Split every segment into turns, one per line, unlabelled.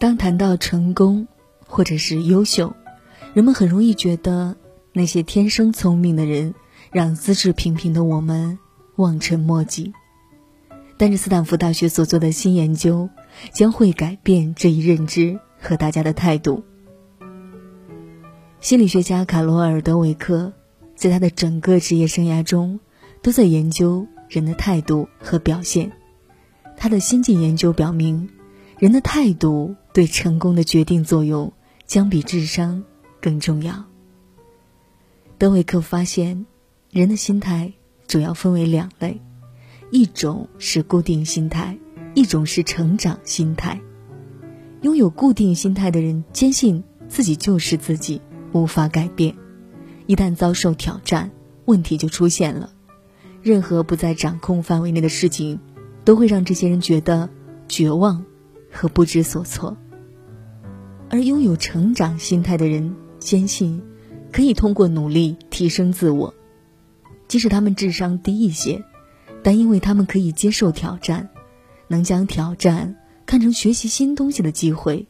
当谈到成功或者是优秀，人们很容易觉得那些天生聪明的人让资质平平的我们望尘莫及。但是斯坦福大学所做的新研究将会改变这一认知和大家的态度。心理学家卡罗尔·德韦克在他的整个职业生涯中都在研究人的态度和表现。他的先进研究表明，人的态度。对成功的决定作用将比智商更重要。德韦克发现，人的心态主要分为两类，一种是固定心态，一种是成长心态。拥有固定心态的人坚信自己就是自己，无法改变。一旦遭受挑战，问题就出现了。任何不在掌控范围内的事情，都会让这些人觉得绝望。和不知所措，而拥有成长心态的人坚信，可以通过努力提升自我。即使他们智商低一些，但因为他们可以接受挑战，能将挑战看成学习新东西的机会，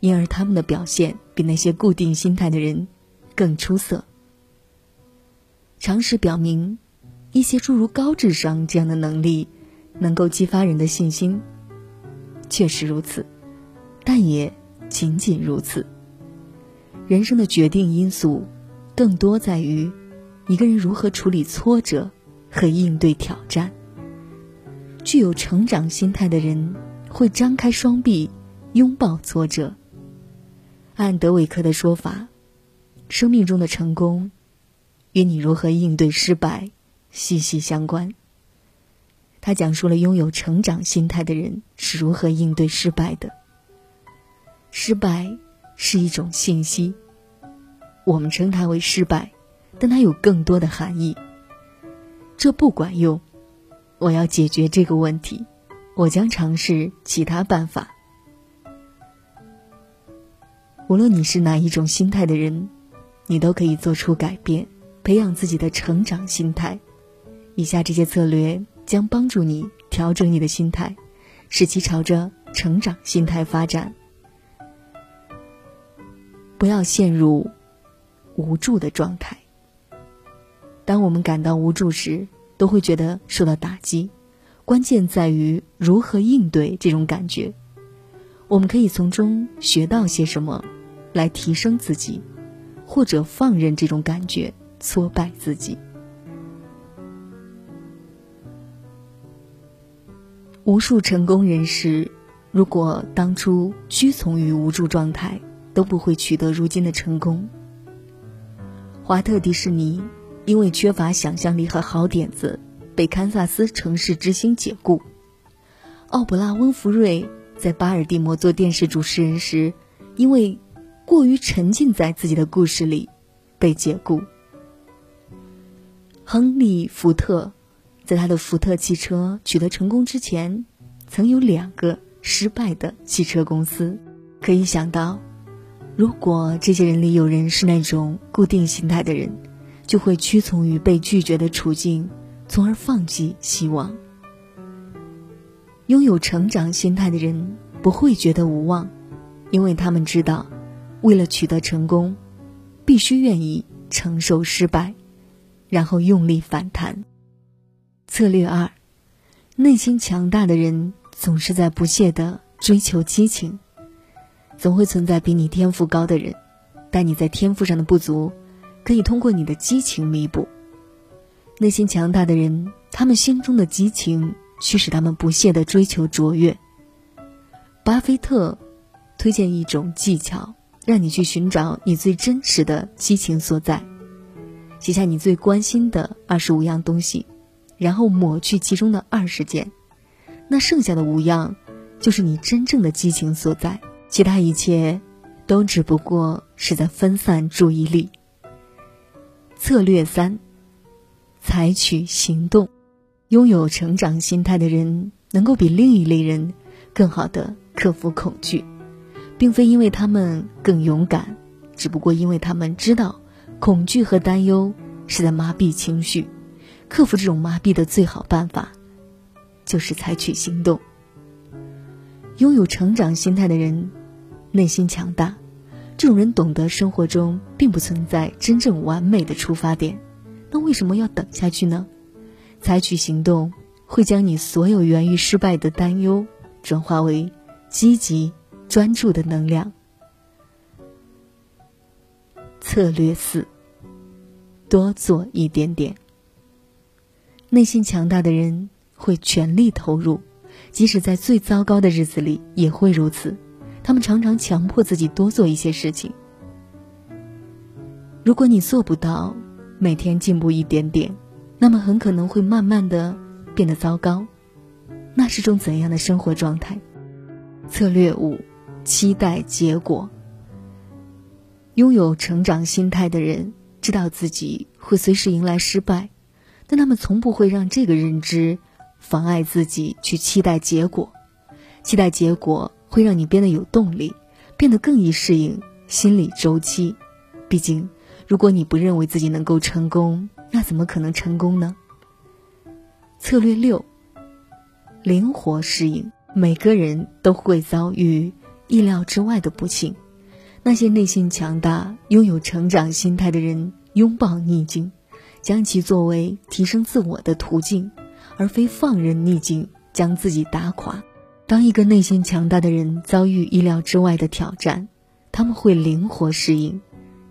因而他们的表现比那些固定心态的人更出色。常识表明，一些诸如高智商这样的能力，能够激发人的信心。确实如此，但也仅仅如此。人生的决定因素，更多在于一个人如何处理挫折和应对挑战。具有成长心态的人会张开双臂拥抱挫折。按德韦克的说法，生命中的成功与你如何应对失败息息相关。他讲述了拥有成长心态的人是如何应对失败的。失败是一种信息，我们称它为失败，但它有更多的含义。这不管用，我要解决这个问题，我将尝试其他办法。无论你是哪一种心态的人，你都可以做出改变，培养自己的成长心态。以下这些策略。将帮助你调整你的心态，使其朝着成长心态发展。不要陷入无助的状态。当我们感到无助时，都会觉得受到打击。关键在于如何应对这种感觉。我们可以从中学到些什么，来提升自己，或者放任这种感觉挫败自己。无数成功人士，如果当初屈从于无助状态，都不会取得如今的成功。华特迪士尼因为缺乏想象力和好点子，被堪萨斯城市之星解雇。奥普拉温弗瑞在巴尔的摩做电视主持人时，因为过于沉浸在自己的故事里，被解雇。亨利福特。在他的福特汽车取得成功之前，曾有两个失败的汽车公司。可以想到，如果这些人里有人是那种固定心态的人，就会屈从于被拒绝的处境，从而放弃希望。拥有成长心态的人不会觉得无望，因为他们知道，为了取得成功，必须愿意承受失败，然后用力反弹。策略二：内心强大的人总是在不懈的追求激情。总会存在比你天赋高的人，但你在天赋上的不足，可以通过你的激情弥补。内心强大的人，他们心中的激情驱使他们不懈的追求卓越。巴菲特推荐一种技巧，让你去寻找你最真实的激情所在，写下你最关心的二十五样东西。然后抹去其中的二十件，那剩下的五样，就是你真正的激情所在。其他一切，都只不过是在分散注意力。策略三：采取行动。拥有成长心态的人，能够比另一类人更好的克服恐惧，并非因为他们更勇敢，只不过因为他们知道，恐惧和担忧是在麻痹情绪。克服这种麻痹的最好办法，就是采取行动。拥有成长心态的人，内心强大。这种人懂得生活中并不存在真正完美的出发点，那为什么要等下去呢？采取行动会将你所有源于失败的担忧转化为积极专注的能量。策略四：多做一点点。内心强大的人会全力投入，即使在最糟糕的日子里也会如此。他们常常强迫自己多做一些事情。如果你做不到每天进步一点点，那么很可能会慢慢的变得糟糕。那是种怎样的生活状态？策略五：期待结果。拥有成长心态的人知道自己会随时迎来失败，但他们从不会让这个认知妨碍自己去期待结果。期待结果会让你变得有动力，变得更易适应心理周期。毕竟，如果你不认为自己能够成功，那怎么可能成功呢？策略六：灵活适应。每个人都会遭遇意料之外的不幸。那些内心强大、拥有成长心态的人，拥抱逆境，将其作为提升自我的途径，而非放任逆境将自己打垮。当一个内心强大的人遭遇意料之外的挑战，他们会灵活适应，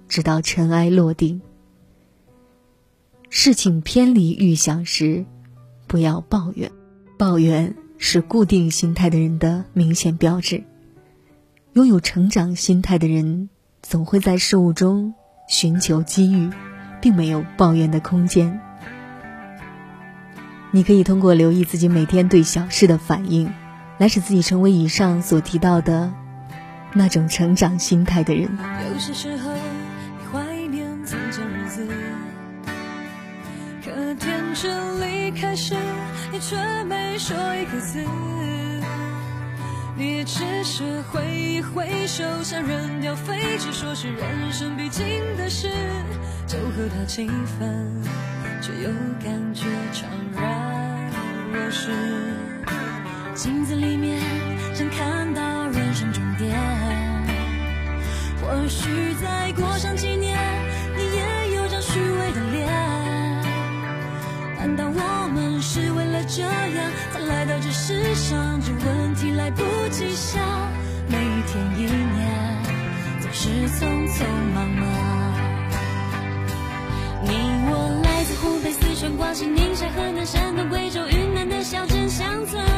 直到尘埃落定。事情偏离预想时，不要抱怨，抱怨是固定心态的人的明显标志。拥有成长心态的人，总会在事物中寻求机遇，并没有抱怨的空间。你可以通过留意自己每天对小事的反应，来使自己成为以上所提到的那种成长心态的人。
有些时候，你怀念从前日子，可天真离开时，你却没说一个字。你只是挥一挥手，像扔掉废纸，说是人生必经的事，就和他气氛，却又感觉怅然若失。镜子里面想看到人生终点，或许再过上几年，你也有张虚伪的脸。难道我们是为了这样才来到这世上？这问题来不及想，每一天一年总是匆匆忙忙。湖北、四川、广西、宁夏、河南、山东、贵州、云南的小镇乡村，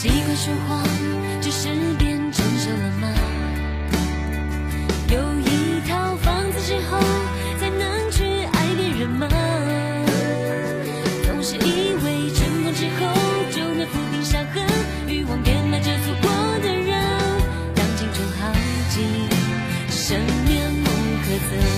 习惯说谎，只是变成熟了吗？有一套房子之后，才能去爱别人吗？总是以为成功之后就能抚平伤痕，欲望变卖着错过的人，当青春耗尽，生面目可憎。